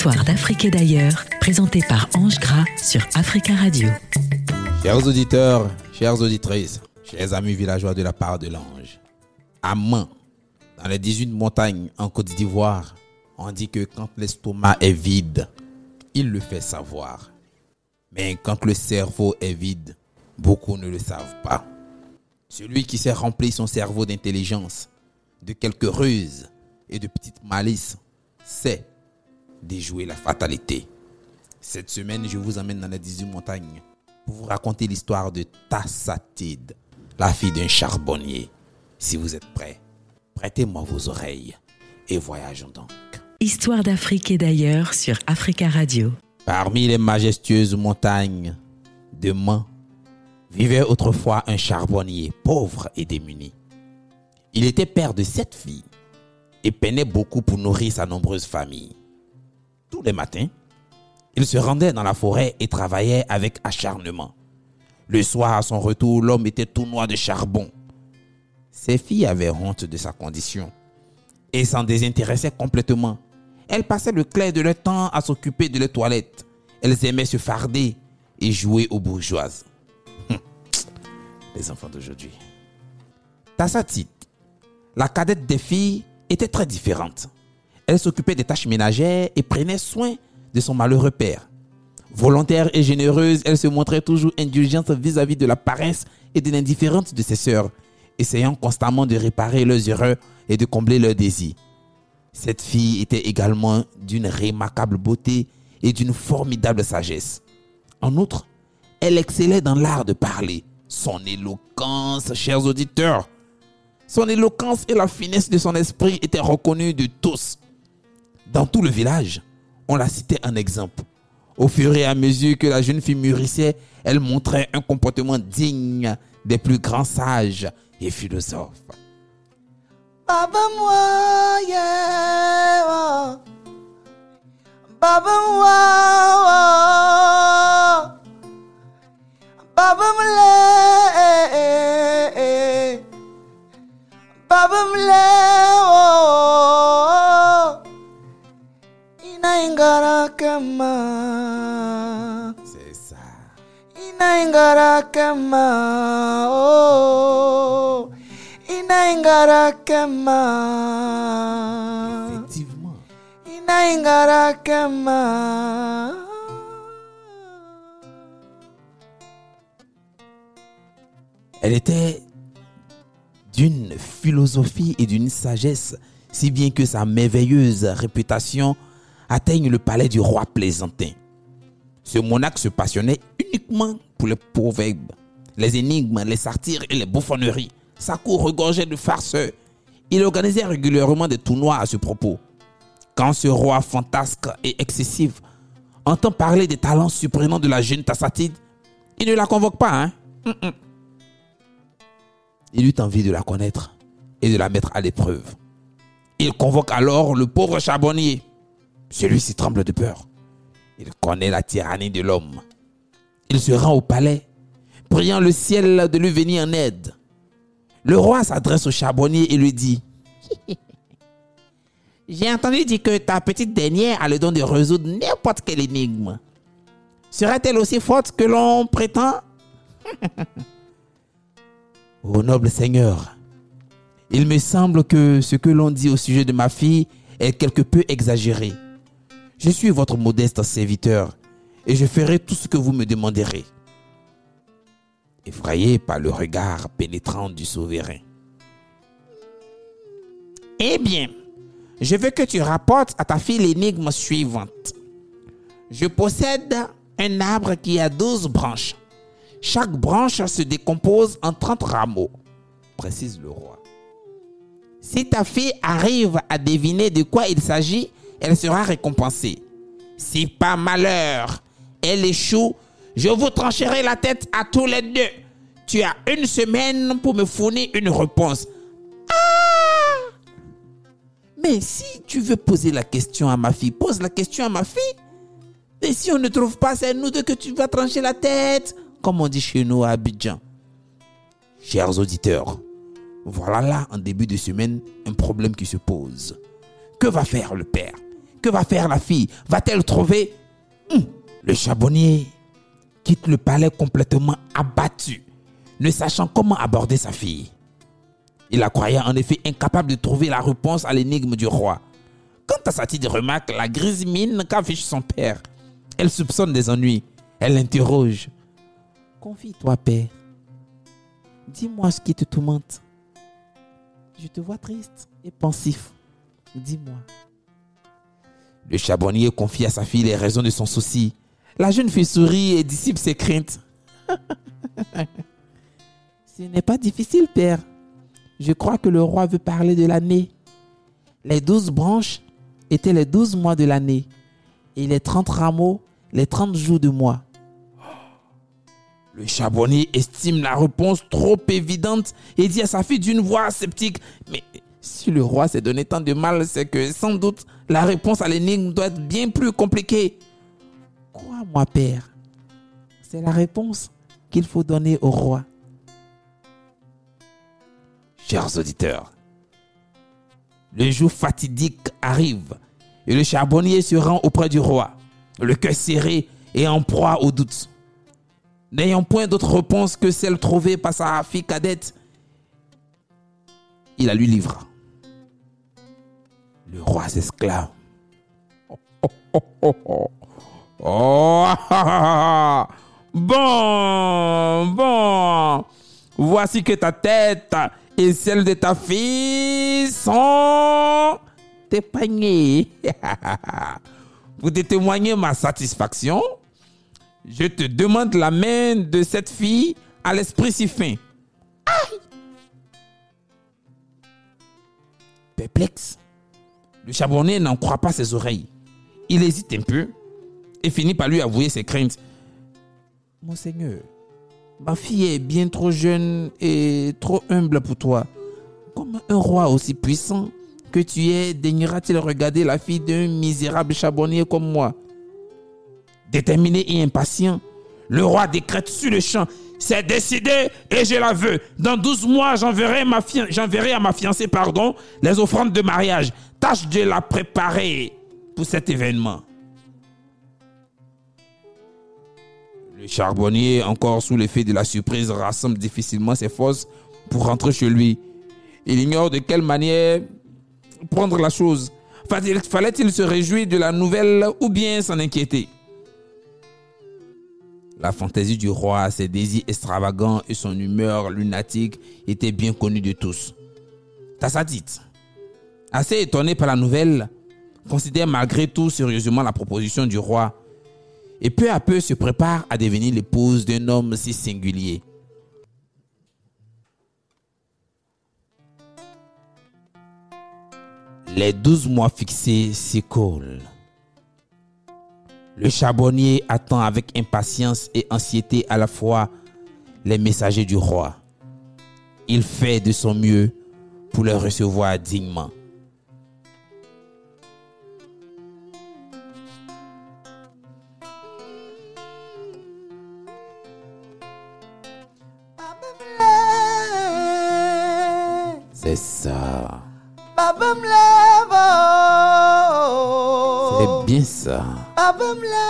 Histoire d'Afrique et d'ailleurs, présentée par Ange Gras sur Africa Radio. Chers auditeurs, chères auditrices, chers amis villageois de la part de l'ange, à main, dans les 18 montagnes en Côte d'Ivoire, on dit que quand l'estomac est vide, il le fait savoir. Mais quand le cerveau est vide, beaucoup ne le savent pas. Celui qui s'est rempli son cerveau d'intelligence, de quelques ruses et de petites malices, sait déjouer la fatalité. Cette semaine, je vous emmène dans les 18 montagnes pour vous raconter l'histoire de Tassatide, la fille d'un charbonnier. Si vous êtes prêts, prêtez-moi vos oreilles et voyageons donc. Histoire d'Afrique et d'ailleurs sur Africa Radio. Parmi les majestueuses montagnes de Mans vivait autrefois un charbonnier pauvre et démuni. Il était père de sept filles et peinait beaucoup pour nourrir sa nombreuse famille. Tous les matins, il se rendait dans la forêt et travaillait avec acharnement. Le soir, à son retour, l'homme était tout noir de charbon. Ses filles avaient honte de sa condition et s'en désintéressaient complètement. Elles passaient le clair de leur temps à s'occuper de leurs toilettes. Elles aimaient se farder et jouer aux bourgeoises. Hum, les enfants d'aujourd'hui. Tassatit, la cadette des filles, était très différente. Elle s'occupait des tâches ménagères et prenait soin de son malheureux père. Volontaire et généreuse, elle se montrait toujours indulgente vis-à-vis de la paresse et de l'indifférence de ses sœurs, essayant constamment de réparer leurs erreurs et de combler leurs désirs. Cette fille était également d'une remarquable beauté et d'une formidable sagesse. En outre, elle excellait dans l'art de parler. Son éloquence, chers auditeurs, son éloquence et la finesse de son esprit étaient reconnues de tous. Dans tout le village, on la citait en exemple. Au fur et à mesure que la jeune fille mûrissait, elle montrait un comportement digne des plus grands sages et philosophes. Kama, C'est ça. ina ingara kama, oh. Ina ingara kama. Effectivement. Inaingara kama. Elle était d'une philosophie et d'une sagesse, si bien que sa merveilleuse réputation atteigne le palais du roi plaisantin. Ce monarque se passionnait uniquement pour les proverbes, les énigmes, les satires et les bouffonneries. Sa cour regorgeait de farceurs. Il organisait régulièrement des tournois à ce propos. Quand ce roi fantasque et excessif entend parler des talents surprenants de la jeune Tassatide, il ne la convoque pas, hein? Il eut envie de la connaître et de la mettre à l'épreuve. Il convoque alors le pauvre charbonnier. Celui-ci tremble de peur. Il connaît la tyrannie de l'homme. Il se rend au palais, priant le ciel de lui venir en aide. Le roi s'adresse au charbonnier et lui dit J'ai entendu dire que ta petite dernière a le don de résoudre n'importe quelle énigme. Serait-elle aussi forte que l'on prétend? Ô noble Seigneur, il me semble que ce que l'on dit au sujet de ma fille est quelque peu exagéré. Je suis votre modeste serviteur et je ferai tout ce que vous me demanderez. Effrayé par le regard pénétrant du souverain. Eh bien, je veux que tu rapportes à ta fille l'énigme suivante. Je possède un arbre qui a 12 branches. Chaque branche se décompose en 30 rameaux, précise le roi. Si ta fille arrive à deviner de quoi il s'agit, elle sera récompensée. Si par malheur elle échoue, je vous trancherai la tête à tous les deux. Tu as une semaine pour me fournir une réponse. Ah Mais si tu veux poser la question à ma fille, pose la question à ma fille. Et si on ne trouve pas, c'est nous deux que tu vas trancher la tête, comme on dit chez nous à Abidjan. Chers auditeurs, voilà là, en début de semaine, un problème qui se pose. Que va faire le père? Que va faire la fille? Va-t-elle trouver Hum, Le charbonnier quitte le palais complètement abattu, ne sachant comment aborder sa fille? Il la croyait en effet incapable de trouver la réponse à l'énigme du roi. Quand Tassatide remarque la grise mine qu'affiche son père, elle soupçonne des ennuis. Elle l'interroge. Confie-toi, père. Dis-moi ce qui te tourmente. Je te vois triste et pensif. Dis-moi. Le charbonnier confie à sa fille les raisons de son souci. La jeune fille sourit et dissipe ses craintes. Ce n'est pas difficile, père. Je crois que le roi veut parler de l'année. Les douze branches étaient les douze mois de l'année et les trente rameaux les trente jours de mois. Le charbonnier estime la réponse trop évidente et dit à sa fille d'une voix sceptique Mais si le roi s'est donné tant de mal, c'est que sans doute la réponse à l'énigme doit être bien plus compliquée. Crois-moi, père, c'est la réponse qu'il faut donner au roi. Chers auditeurs, le jour fatidique arrive et le charbonnier se rend auprès du roi, le cœur serré et en proie au doute. N'ayant point d'autre réponse que celle trouvée par sa fille cadette, il la lui livre. Le roi s'exclame. Oh, oh, oh, bon, bon. Voici que ta tête et celle de ta fille sont épargnées. Pour te témoigner ma satisfaction, je te demande la main de cette fille à l'esprit si fin. Aïe! Perplexe, le n'en croit pas ses oreilles. Il hésite un peu et finit par lui avouer ses craintes. Monseigneur, ma fille est bien trop jeune et trop humble pour toi. Comme un roi aussi puissant que tu es, daignera-t-il regarder la fille d'un misérable charbonnier comme moi? Déterminé et impatient, le roi décrète sur le champ c'est décidé et je la veux. Dans 12 mois, j'enverrai à ma fiancée pardon, les offrandes de mariage. Tâche de la préparer pour cet événement. Le charbonnier, encore sous l'effet de la surprise, rassemble difficilement ses forces pour rentrer chez lui. Il ignore de quelle manière prendre la chose. Fallait-il se réjouir de la nouvelle ou bien s'en inquiéter? La fantaisie du roi, ses désirs extravagants et son humeur lunatique étaient bien connus de tous. Tassadite, assez étonné par la nouvelle, considère malgré tout sérieusement la proposition du roi et peu à peu se prépare à devenir l'épouse d'un homme si singulier. Les douze mois fixés s'écoulent. Le charbonnier attend avec impatience et anxiété à la fois les messagers du roi. Il fait de son mieux pour les recevoir dignement. C'est ça. Baba mleva. C'est bien ça. Baba mleva.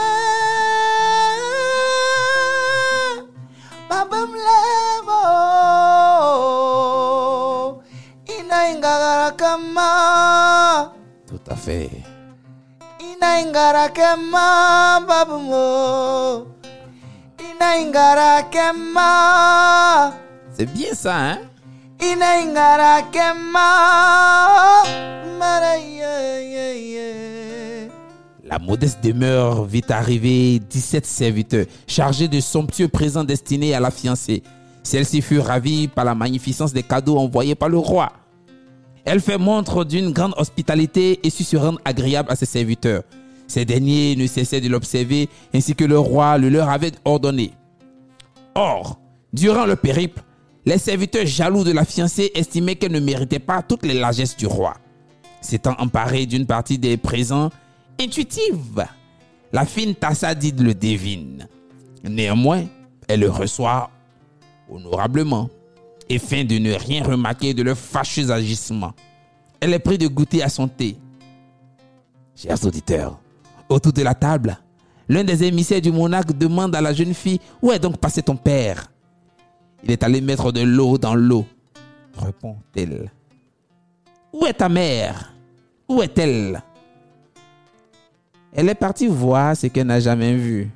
Baba mleva. Inaingara kama. Tout à fait. Inaingara kama baba mo. Inaingara kama. C'est bien ça, hein? La modeste demeure vit arriver 17 serviteurs chargés de somptueux présents destinés à la fiancée. Celle-ci fut ravie par la magnificence des cadeaux envoyés par le roi. Elle fait montre d'une grande hospitalité et sut se rendre agréable à ses serviteurs. Ces derniers ne cessaient de l'observer ainsi que le roi le leur avait ordonné. Or, durant le périple, les serviteurs jaloux de la fiancée estimaient qu'elle ne méritait pas toutes les largesses du roi. S'étant emparée d'une partie des présents, intuitive, la fine Tassadide le devine. Néanmoins, elle le reçoit honorablement et fin de ne rien remarquer de leur fâcheux agissement. Elle est prise de goûter à son thé. Chers auditeurs, autour de la table, l'un des émissaires du monarque demande à la jeune fille Où est donc passé ton père? Il est allé mettre de l'eau dans l'eau, répond-elle. Où est ta mère? Où est-elle? Elle est partie voir ce qu'elle n'a jamais vu.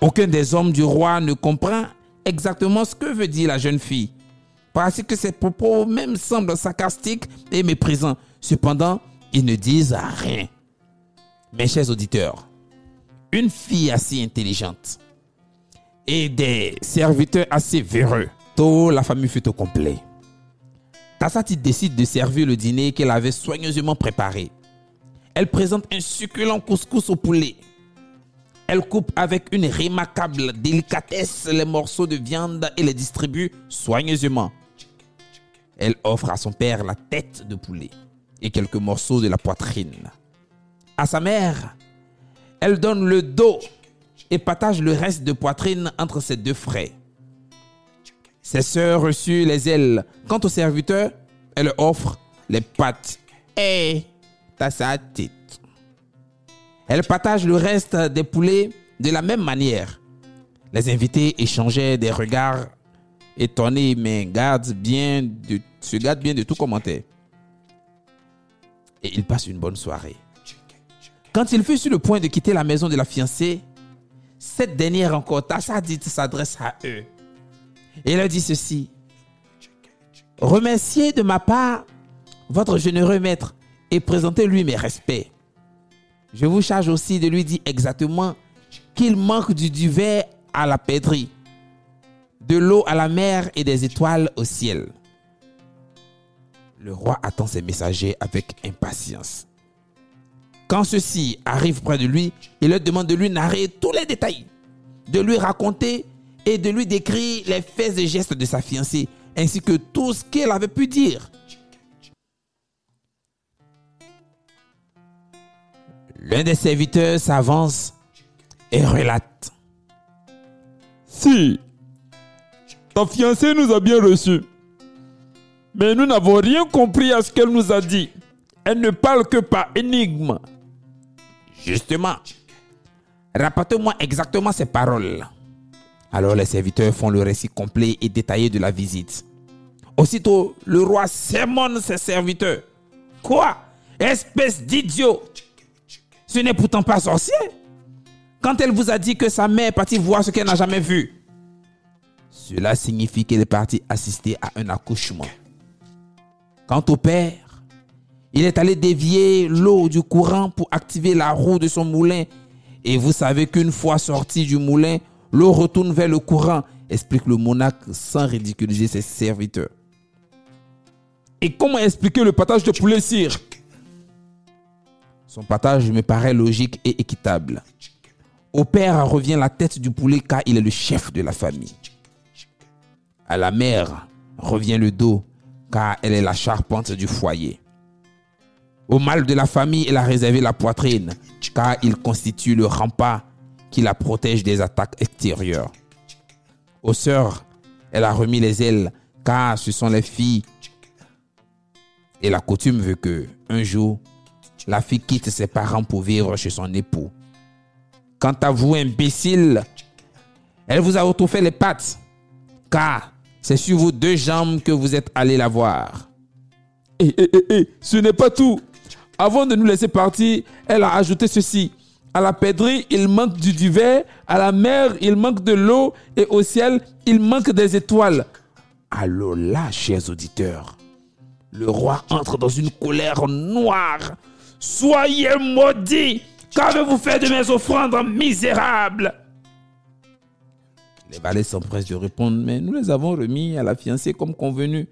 Aucun des hommes du roi ne comprend exactement ce que veut dire la jeune fille, parce que ses propos même semblent sarcastiques et méprisants. Cependant, ils ne disent rien. Mes chers auditeurs, une fille assez intelligente et des serviteurs assez véreux, tôt la famille fut au complet. Tassati décide de servir le dîner qu'elle avait soigneusement préparé. Elle présente un succulent couscous au poulet. Elle coupe avec une remarquable délicatesse les morceaux de viande et les distribue soigneusement. Elle offre à son père la tête de poulet et quelques morceaux de la poitrine. À sa mère, elle donne le dos et partage le reste de poitrine entre ses deux frères. Ses sœurs reçurent les ailes. Quant au serviteur, elle offre les pattes et sa tête. Elle partage le reste des poulets de la même manière. Les invités échangeaient des regards étonnés, mais bien de, se gardent bien de tout commentaire. Et ils passent une bonne soirée. Quand il fut sur le point de quitter la maison de la fiancée, cette dernière encore, Tassadit s'adresse à eux. Et leur dit ceci. Remerciez de ma part votre généreux maître et présentez-lui mes respects. Je vous charge aussi de lui dire exactement qu'il manque du duvet à la pédrie, de l'eau à la mer et des étoiles au ciel. Le roi attend ses messagers avec impatience. Quand ceux-ci arrivent près de lui, il leur demande de lui narrer tous les détails, de lui raconter et de lui décrire les faits et gestes de sa fiancée, ainsi que tout ce qu'elle avait pu dire. L'un des serviteurs s'avance et relate. Si, ta fiancée nous a bien reçus, mais nous n'avons rien compris à ce qu'elle nous a dit. Elle ne parle que par énigme. Justement, rapportez-moi exactement ces paroles. Alors les serviteurs font le récit complet et détaillé de la visite. Aussitôt, le roi sermonne ses serviteurs. Quoi? Espèce d'idiot Ce n'est pourtant pas sorcier. Quand elle vous a dit que sa mère est partie voir ce qu'elle n'a jamais vu, cela signifie qu'elle est partie assister à un accouchement. Quant au père, il est allé dévier l'eau du courant pour activer la roue de son moulin. Et vous savez qu'une fois sorti du moulin, l'eau retourne vers le courant, explique le monarque sans ridiculiser ses serviteurs. Et comment expliquer le partage de poulet cire Son partage me paraît logique et équitable. Au père revient la tête du poulet car il est le chef de la famille. À la mère revient le dos car elle est la charpente du foyer. Au mâle de la famille, elle a réservé la poitrine car il constitue le rempart qui la protège des attaques extérieures. Aux sœurs, elle a remis les ailes car ce sont les filles. Et la coutume veut que, un jour, la fille quitte ses parents pour vivre chez son époux. Quant à vous, imbécile, elle vous a retrouvé les pattes, car c'est sur vos deux jambes que vous êtes allé la voir. Eh, eh, eh, eh, ce n'est pas tout. Avant de nous laisser partir, elle a ajouté ceci. À la pèderie, il manque du duvet. À la mer, il manque de l'eau. Et au ciel, il manque des étoiles. Alors là, chers auditeurs, le roi entre dans une colère noire. Soyez maudits Qu'avez-vous fait de mes offrandes misérables? Les valets s'empressent de répondre, mais nous les avons remis à la fiancée comme convenu.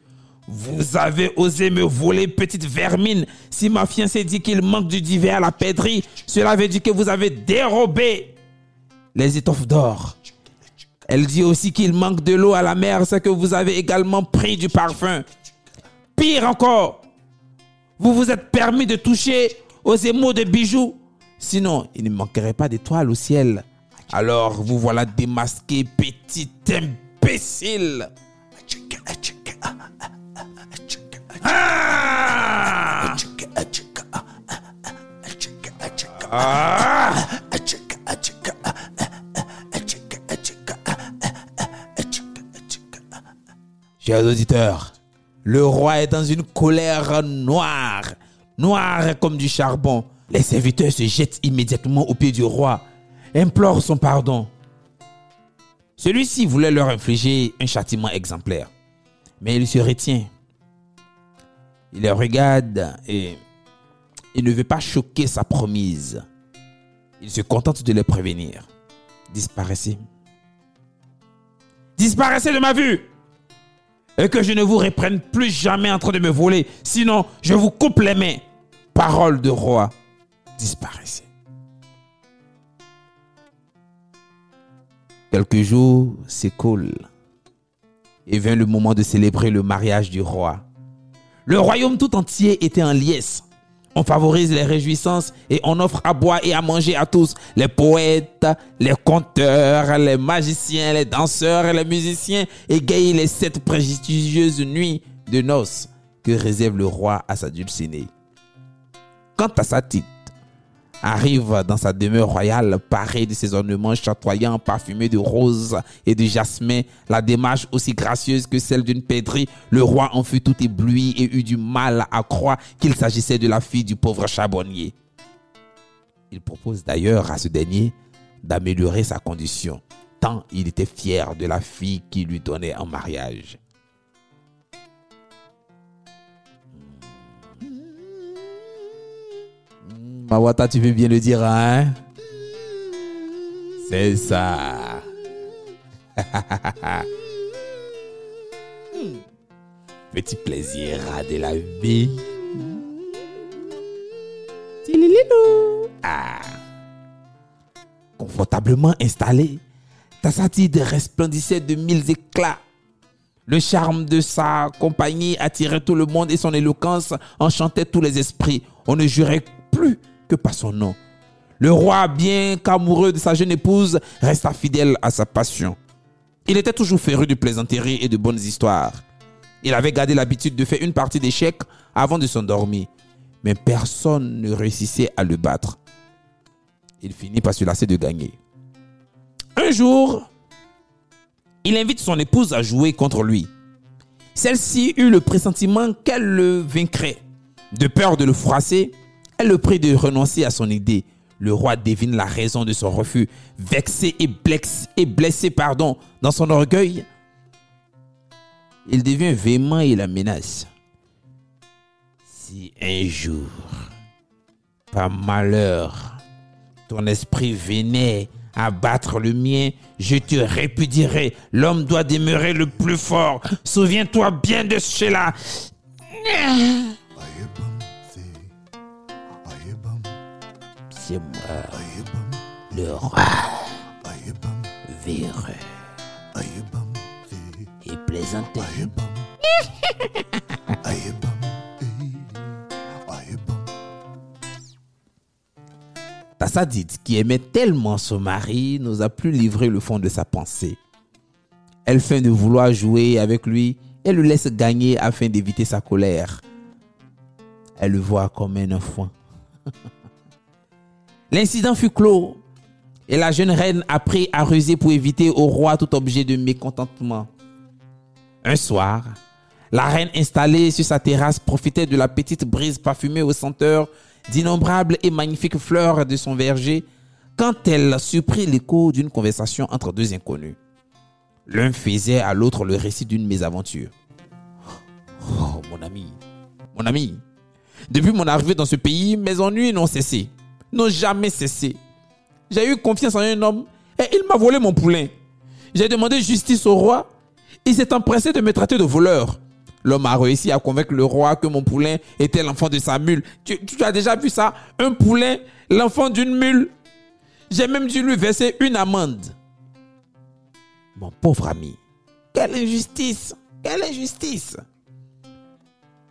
Vous avez osé me voler, petite vermine. Si ma fiancée dit qu'il manque du divers à la pèderie, cela veut dire que vous avez dérobé les étoffes d'or. Elle dit aussi qu'il manque de l'eau à la mer, c'est que vous avez également pris du parfum. Pire encore, vous vous êtes permis de toucher aux émaux de bijoux. Sinon, il ne manquerait pas d'étoiles au ciel. Alors, vous voilà démasqué, petit imbécile. Ah Chers auditeurs, le roi est dans une colère noire, noire comme du charbon. Les serviteurs se jettent immédiatement au pied du roi, implorent son pardon. Celui-ci voulait leur infliger un châtiment exemplaire, mais il se retient. Il les regarde et il ne veut pas choquer sa promise. Il se contente de les prévenir. Disparaissez. Disparaissez de ma vue et que je ne vous reprenne plus jamais en train de me voler. Sinon, je vous coupe les mains. Parole de roi. Disparaissez. Quelques jours s'écoulent et vient le moment de célébrer le mariage du roi. Le royaume tout entier était en liesse. On favorise les réjouissances et on offre à boire et à manger à tous. Les poètes, les conteurs, les magiciens, les danseurs, les musiciens égayent les sept prestigieuses nuits de noces que réserve le roi à sa dulcinée. Quant à sa titre, arrive dans sa demeure royale parée de ses ornements chatoyants parfumés de roses et de jasmin, la démarche aussi gracieuse que celle d'une pèderie, le roi en fut tout ébloui et eut du mal à croire qu'il s'agissait de la fille du pauvre charbonnier. Il propose d'ailleurs à ce dernier d'améliorer sa condition, tant il était fier de la fille qu'il lui donnait en mariage. Mawata, tu veux bien le dire, hein? C'est ça. Petit plaisir de la vie. Ah. Confortablement installé, Tassatide resplendissait de mille éclats. Le charme de sa compagnie attirait tout le monde et son éloquence enchantait tous les esprits. On ne jurait plus que par son nom. Le roi, bien qu'amoureux de sa jeune épouse, resta fidèle à sa passion. Il était toujours féru de plaisanteries et de bonnes histoires. Il avait gardé l'habitude de faire une partie d'échecs avant de s'endormir, mais personne ne réussissait à le battre. Il finit par se lasser de gagner. Un jour, il invite son épouse à jouer contre lui. Celle-ci eut le pressentiment qu'elle le vaincrait. De peur de le froisser, elle le prie de renoncer à son idée. Le roi devine la raison de son refus. Vexé et blessé, pardon, dans son orgueil, il devient véhément et la menace. Si un jour, par malheur, ton esprit venait à battre le mien, je te répudierai. L'homme doit demeurer le plus fort. Souviens-toi bien de cela. Le roi véreux et plaisantin. Tassadite, qui aimait tellement son mari, n'osa plus livrer le fond de sa pensée. Elle feint de vouloir jouer avec lui et le laisse gagner afin d'éviter sa colère. Elle le voit comme un enfant. L'incident fut clos et la jeune reine apprit à ruser pour éviter au roi tout objet de mécontentement. Un soir, la reine installée sur sa terrasse profitait de la petite brise parfumée aux senteurs d'innombrables et magnifiques fleurs de son verger quand elle surprit l'écho d'une conversation entre deux inconnus. L'un faisait à l'autre le récit d'une mésaventure. Oh, mon ami, mon ami, depuis mon arrivée dans ce pays, mes ennuis n'ont cessé, n'ont jamais cessé. J'ai eu confiance en un homme et il m'a volé mon poulain. J'ai demandé justice au roi. Il s'est empressé de me traiter de voleur. L'homme a réussi à convaincre le roi que mon poulain était l'enfant de sa mule. Tu, as déjà vu ça? Un poulain, l'enfant d'une mule J'ai même dû lui verser une amende. Mon pauvre ami, quelle injustice Quelle injustice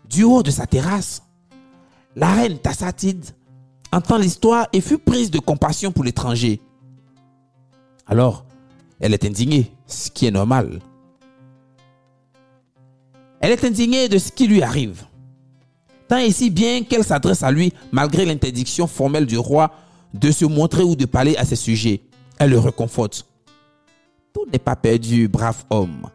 Du haut de sa terrasse, la reine Tassatide entend l'histoire et fut prise de compassion pour l'étranger. Alors, elle est indignée, ce qui est normal. Elle est indignée de ce qui lui arrive. Tant et si bien qu'elle s'adresse à lui malgré l'interdiction formelle du roi de se montrer ou de parler à ses sujets. Elle le réconforte. Tout n'est pas perdu, brave homme.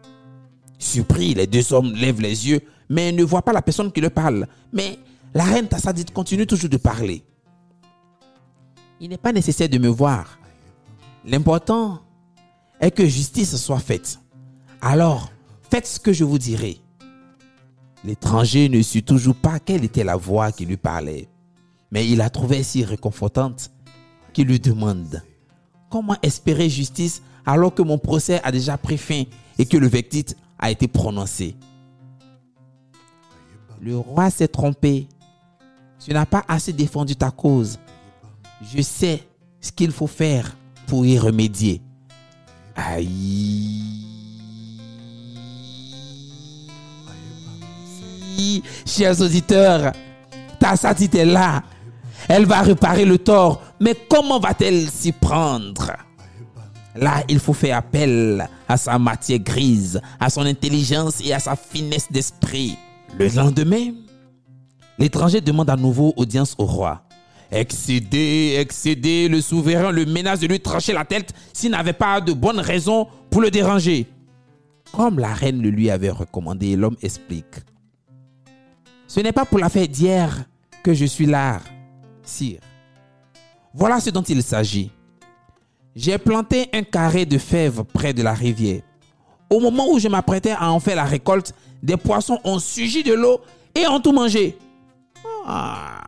Surpris, les deux hommes lèvent les yeux, mais ne voient pas la personne qui leur parle. Mais la reine Tassadite continue toujours de parler. Il n'est pas nécessaire de me voir. L'important est que justice soit faite. Alors, faites ce que je vous dirai. L'étranger ne sut toujours pas quelle était la voix qui lui parlait, mais il la trouvait si réconfortante qu'il lui demande Comment espérer justice alors que mon procès a déjà pris fin et que le verdict a été prononcé? Le roi s'est trompé. Tu n'as pas assez défendu ta cause. Je sais ce qu'il faut faire pour y remédier. Aïe. Chers auditeurs, ta satite est là. Elle va réparer le tort. Mais comment va-t-elle s'y prendre? Là, il faut faire appel à sa matière grise, à son intelligence et à sa finesse d'esprit. Le lendemain, l'étranger demande à nouveau audience au roi. Excédé, excédé, le souverain le menace de lui trancher la tête s'il n'avait pas de bonnes raisons pour le déranger. Comme la reine le lui avait recommandé, l'homme explique. Ce n'est pas pour la fête d'hier que je suis là, sire. Voilà ce dont il s'agit. J'ai planté un carré de fèves près de la rivière. Au moment où je m'apprêtais à en faire la récolte, des poissons ont sugi de l'eau et ont tout mangé. Ah,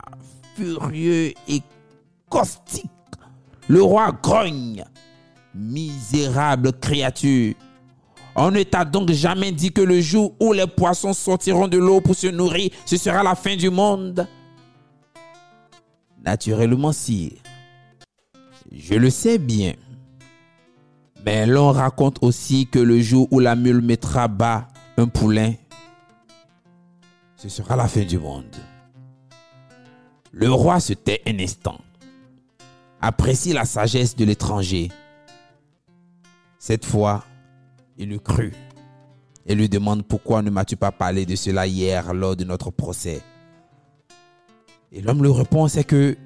furieux et caustique, le roi grogne. Misérable créature. On ne t'a donc jamais dit que le jour où les poissons sortiront de l'eau pour se nourrir, ce sera la fin du monde? Naturellement, sire. Je le sais bien. Mais l'on raconte aussi que le jour où la mule mettra bas un poulain, ce sera la fin du monde. Le roi se tait un instant, apprécie la sagesse de l'étranger. Cette fois, il le crut et lui demande pourquoi ne m'as-tu pas parlé de cela hier lors de notre procès? Et l'homme lui répond, c'est que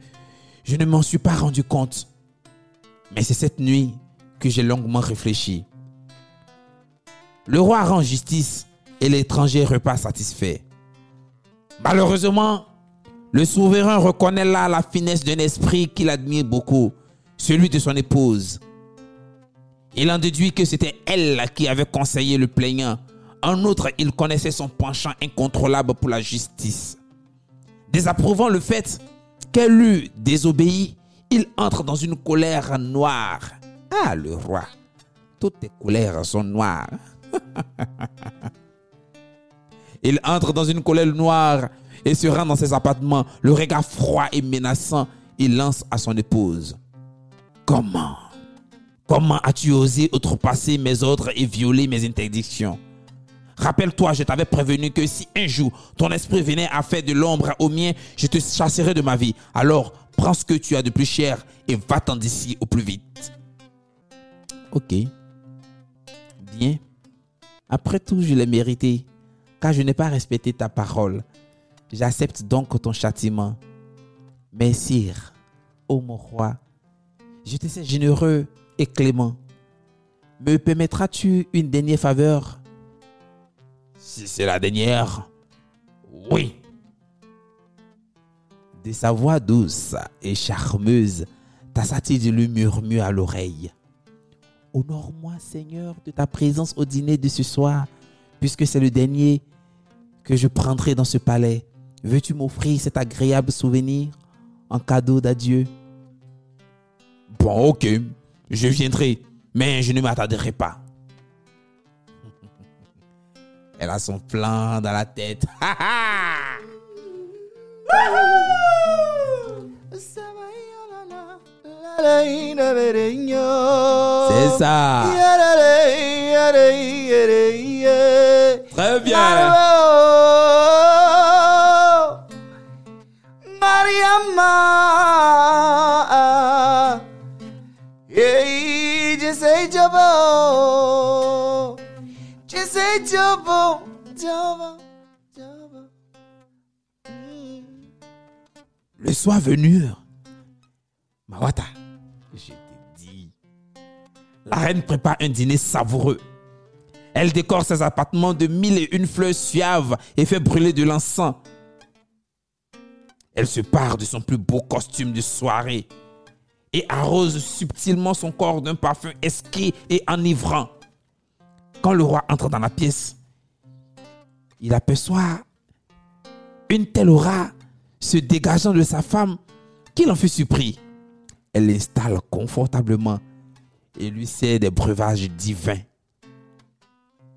je ne m'en suis pas rendu compte. Mais c'est cette nuit que j'ai longuement réfléchi. Le roi rend justice et l'étranger repart satisfait. Malheureusement, le souverain reconnaît là la finesse d'un esprit qu'il admire beaucoup, celui de son épouse. Il en déduit que c'était elle qui avait conseillé le plaignant. En outre, il connaissait son penchant incontrôlable pour la justice. Désapprouvant le fait qu'elle eût désobéi, il entre dans une colère noire. Ah, le roi, toutes tes colères sont noires. il entre dans une colère noire et se rend dans ses appartements. Le regard froid et menaçant, il lance à son épouse. Comment? Comment as-tu osé outrepasser mes ordres et violer mes interdictions? Rappelle-toi, je t'avais prévenu que si un jour ton esprit venait à faire de l'ombre au mien, je te chasserai de ma vie. Alors, prends ce que tu as de plus cher et va-t'en d'ici au plus vite. Ok. Bien. Après tout, je l'ai mérité, car je n'ai pas respecté ta parole. J'accepte donc ton châtiment. Mais sire, ô mon roi, je te sais généreux et clément. Me permettras-tu une dernière faveur? Si c'est la dernière, oui. De sa voix douce et charmeuse, Tassatide lui murmure à l'oreille. Honore-moi, Seigneur, de ta présence au dîner de ce soir, puisque c'est le dernier que je prendrai dans ce palais. Veux-tu m'offrir cet agréable souvenir en cadeau d'adieu? Bon, ok, je viendrai, mais je ne m'attarderai pas. Elle a son plan dans la tête. C'est ça. Très bien. Jabo. Le soir venu, Mawata, je te dis. La reine prépare un dîner savoureux. Elle décore ses appartements de mille et une fleurs suaves et fait brûler de l'encens. Elle se pare de son plus beau costume de soirée et arrose subtilement son corps d'un parfum esquis et enivrant. Quand le roi entre dans la pièce, il aperçoit une telle aura se dégageant de sa femme qu'il en fut surpris. Elle l'installe confortablement et lui sert des breuvages divins.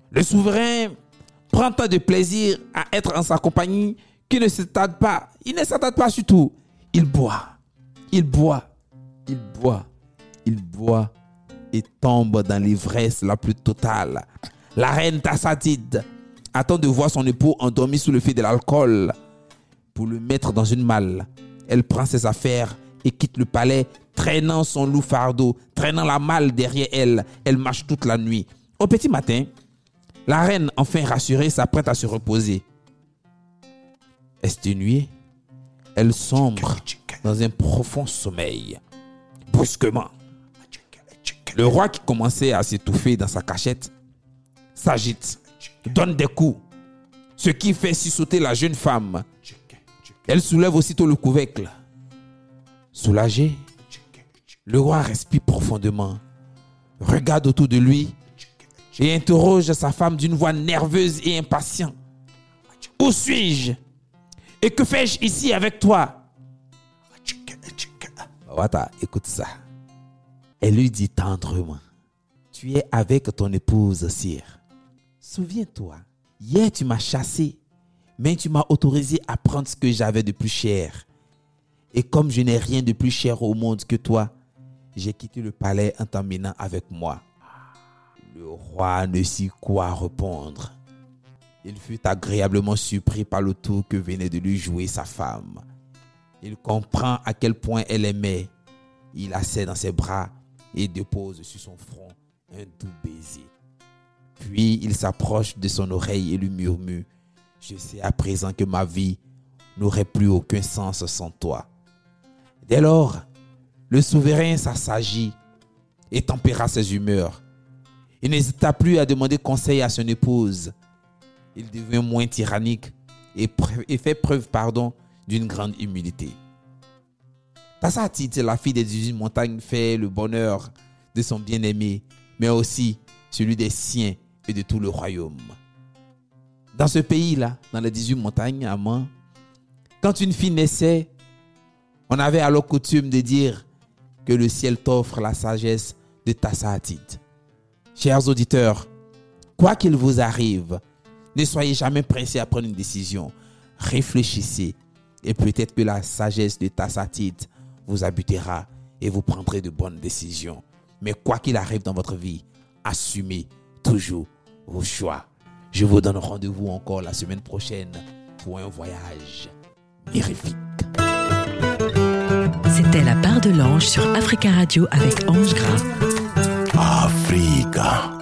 Le souverain prend tant de plaisir à être en sa compagnie qu'il ne s'attarde pas. Il ne s'attarde pas surtout. Il boit, il boit, il boit, il boit et tombe dans l'ivresse la plus totale. La reine Tassatide attend de voir son époux endormi sous le fait de l'alcool pour le mettre dans une malle. Elle prend ses affaires et quitte le palais, traînant son loup fardeau, traînant la malle derrière elle. Elle marche toute la nuit. Au petit matin, la reine, enfin rassurée, s'apprête à se reposer. Exténuée, elle sombre dans un profond sommeil. Brusquement, le roi qui commençait à s'étouffer dans sa cachette s'agite, donne des coups, ce qui fait sursauter la jeune femme. Elle soulève aussitôt le couvercle. Soulagé, le roi respire profondément, regarde autour de lui et interroge sa femme d'une voix nerveuse et impatiente. Où suis-je? Et que fais-je ici avec toi? Wata, écoute ça. Elle lui dit tendrement, tu es avec ton épouse, sire. Souviens-toi, hier tu m'as chassé, mais tu m'as autorisé à prendre ce que j'avais de plus cher. Et comme je n'ai rien de plus cher au monde que toi, j'ai quitté le palais en t'emmenant avec moi. Le roi ne sut quoi répondre. Il fut agréablement surpris par le tour que venait de lui jouer sa femme. Il comprend à quel point elle aimait. Il serre dans ses bras et dépose sur son front un doux baiser. Puis il s'approche de son oreille et lui murmure, Je sais à présent que ma vie n'aurait plus aucun sens sans toi. Dès lors, le souverain s'assagit et tempéra ses humeurs. Il n'hésita plus à demander conseil à son épouse. Il devint moins tyrannique et, fait preuve pardon, d'une grande humilité. Tassatit, la fille des 18 montagnes, fait le bonheur de son bien-aimé, mais aussi celui des siens et de tout le royaume. Dans ce pays-là, dans les 18 montagnes, quand une fille naissait, on avait alors coutume de dire que le ciel t'offre la sagesse de Tassatit. Chers auditeurs, quoi qu'il vous arrive, ne soyez jamais pressés à prendre une décision. Réfléchissez et peut-être que la sagesse de Tassatit vous habitera et vous prendrez de bonnes décisions. Mais quoi qu'il arrive dans votre vie, assumez toujours vos choix. Je vous donne rendez-vous encore la semaine prochaine pour un voyage mirifique. C'était la part de l'ange sur Africa Radio avec Ange Gras. Africa.